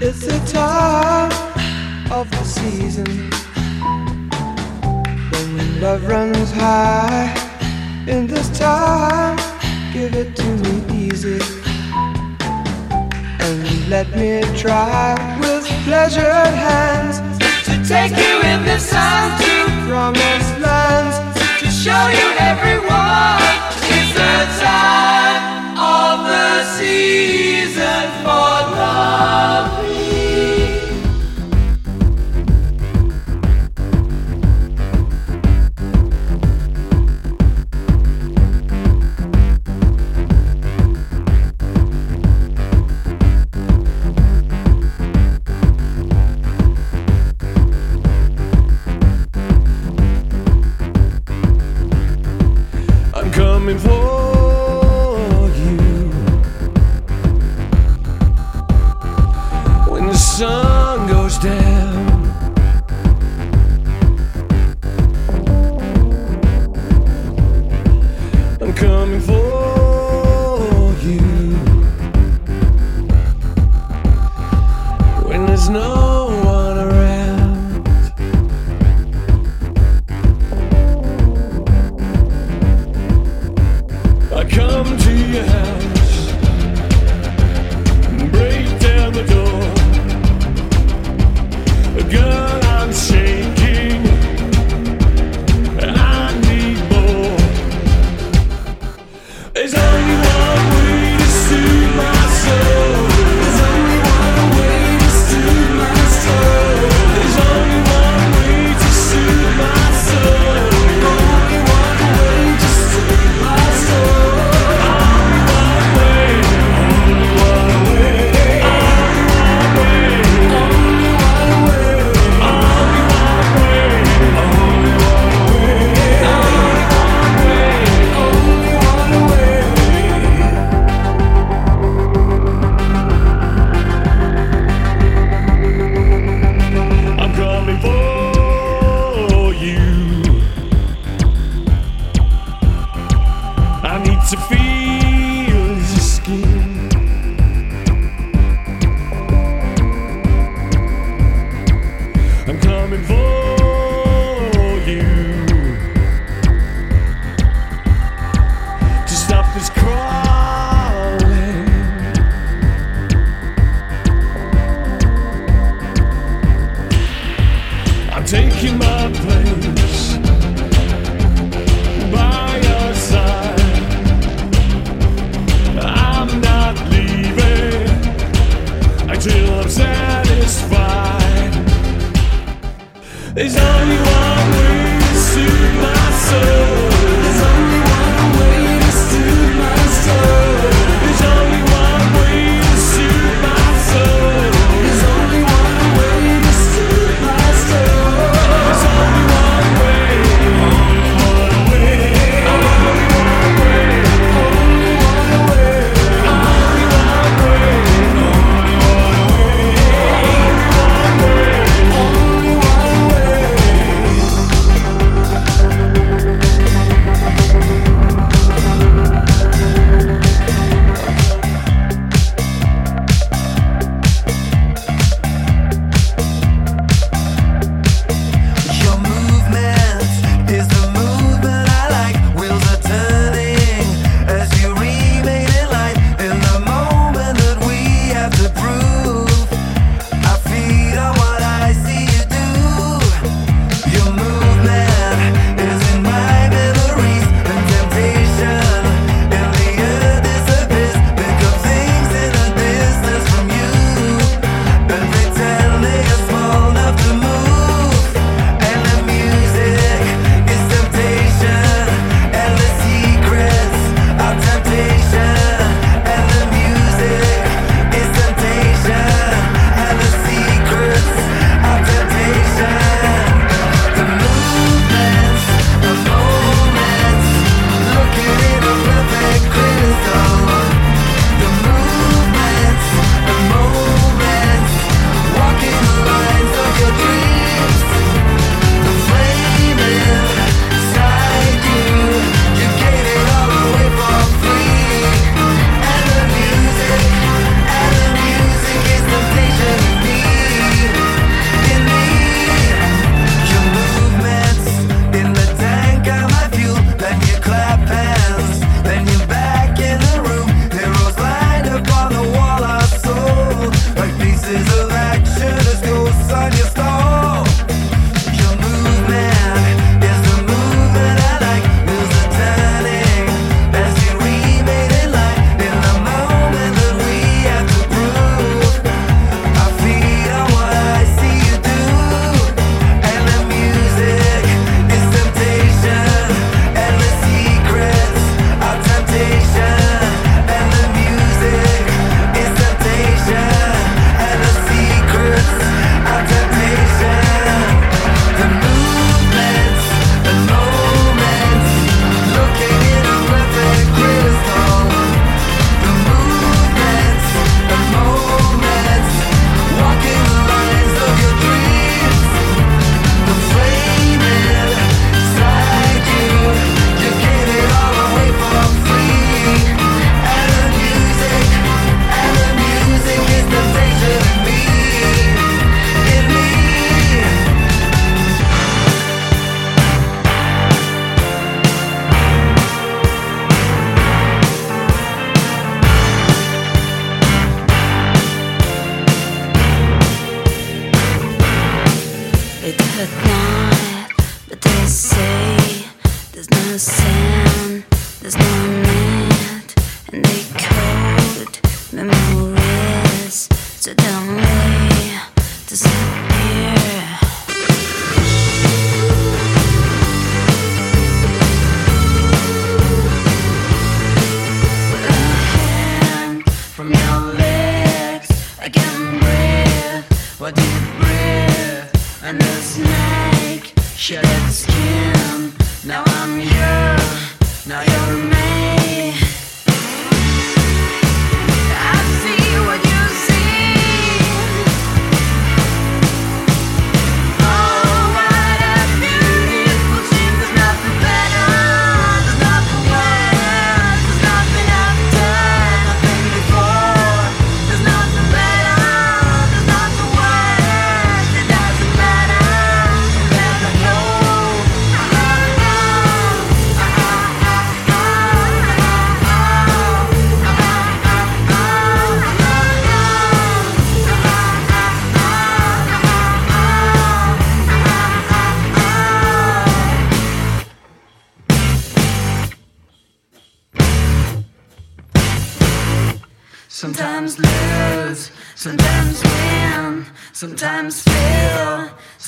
It's the time of the season when love runs high. In this time, give it to me easy and let me try with pleasured hands to take you in the sun to promised lands to show you everyone. It's the time of the season for love.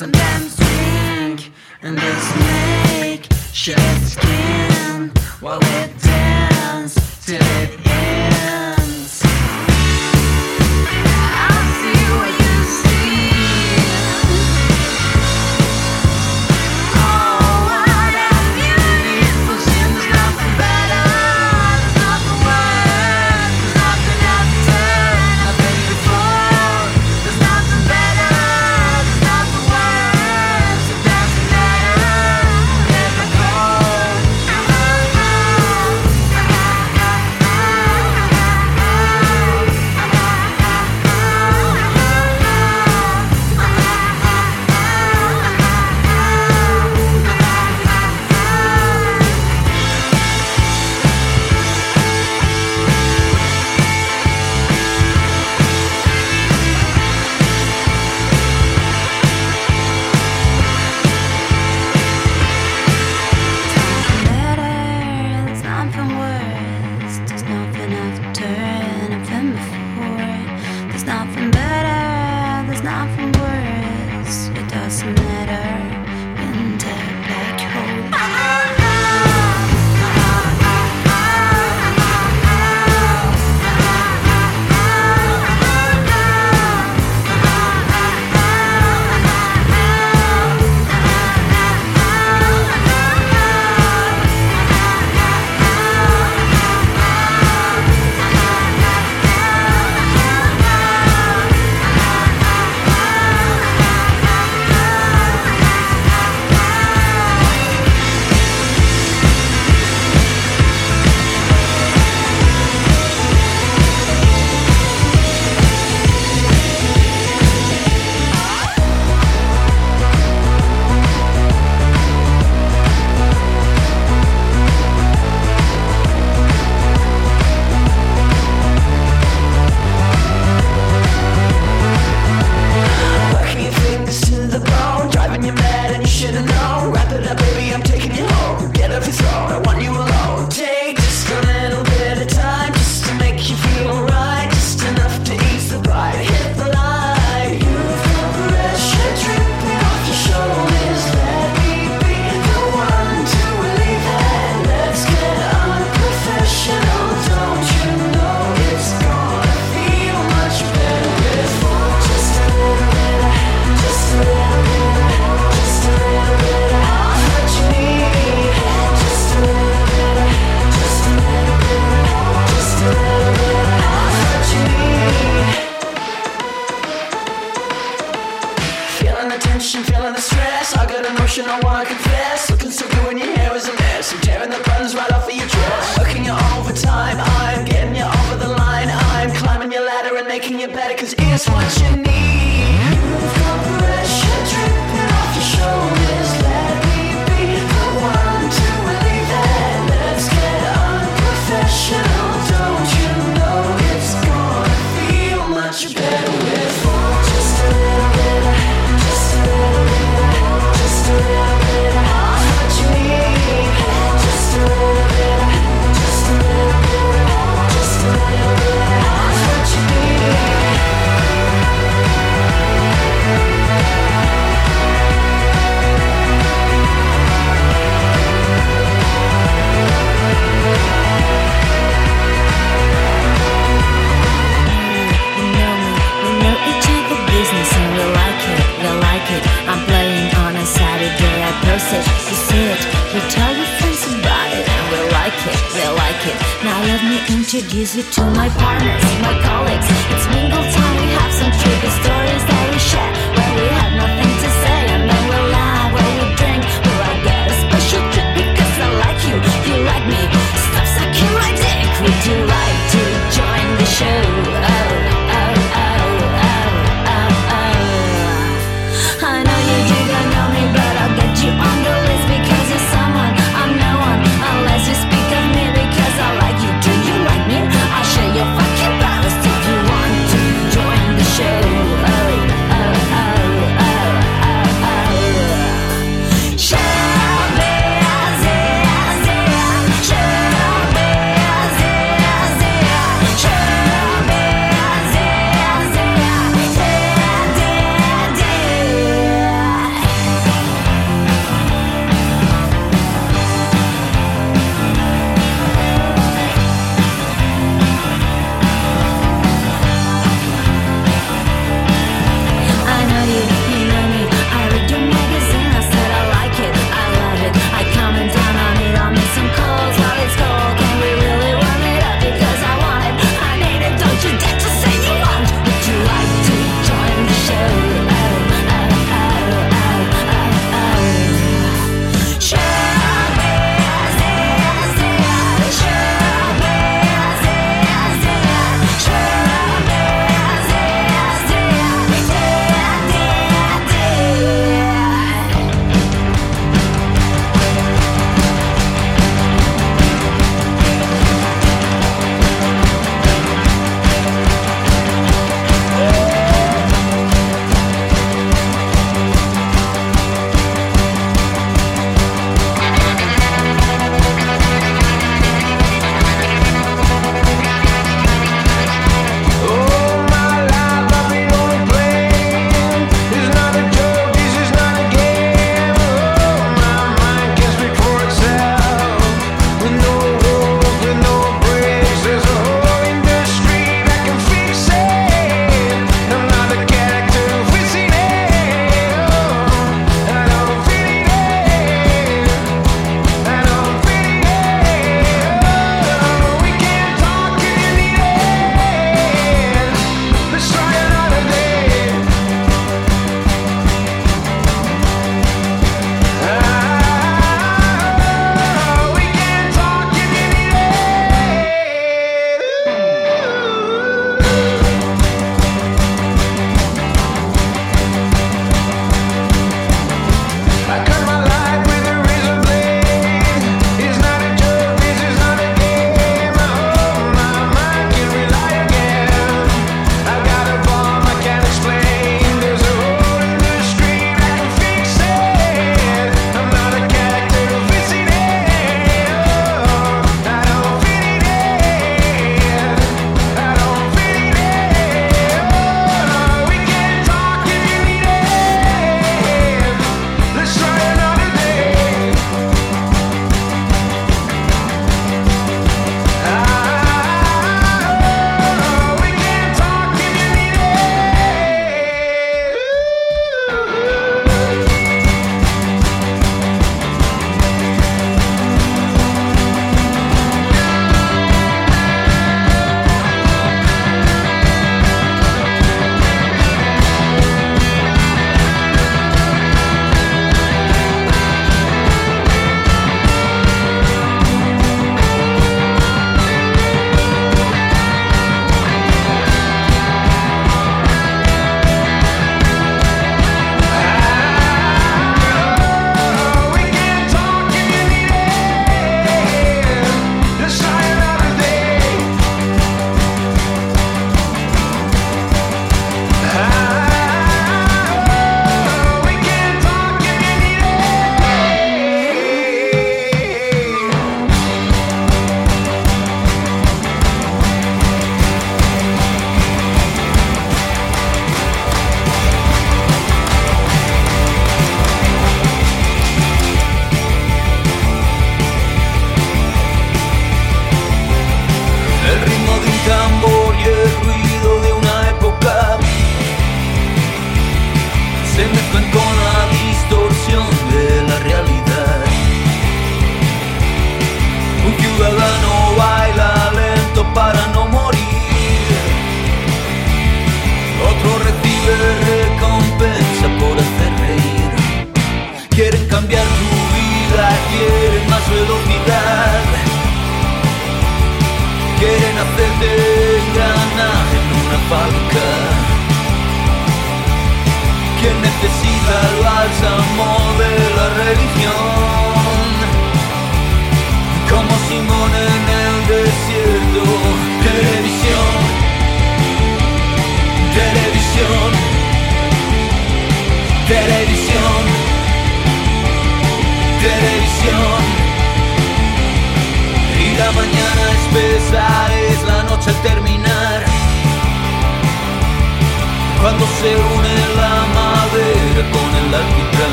Sometimes drink and just make shed skin while it dance till it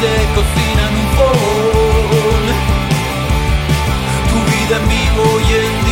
se cocina en un fogón. Tu vida en vivo y en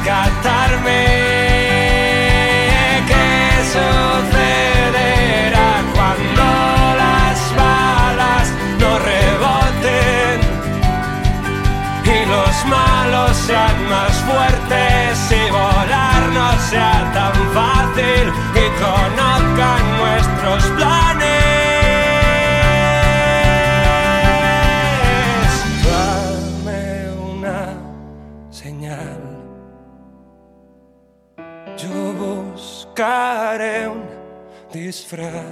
rescatarme. un disfraz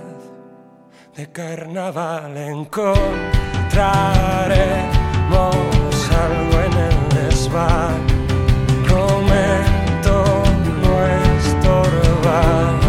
de carnaval. Encontraremos algo en el desván. Prometo no estorbar.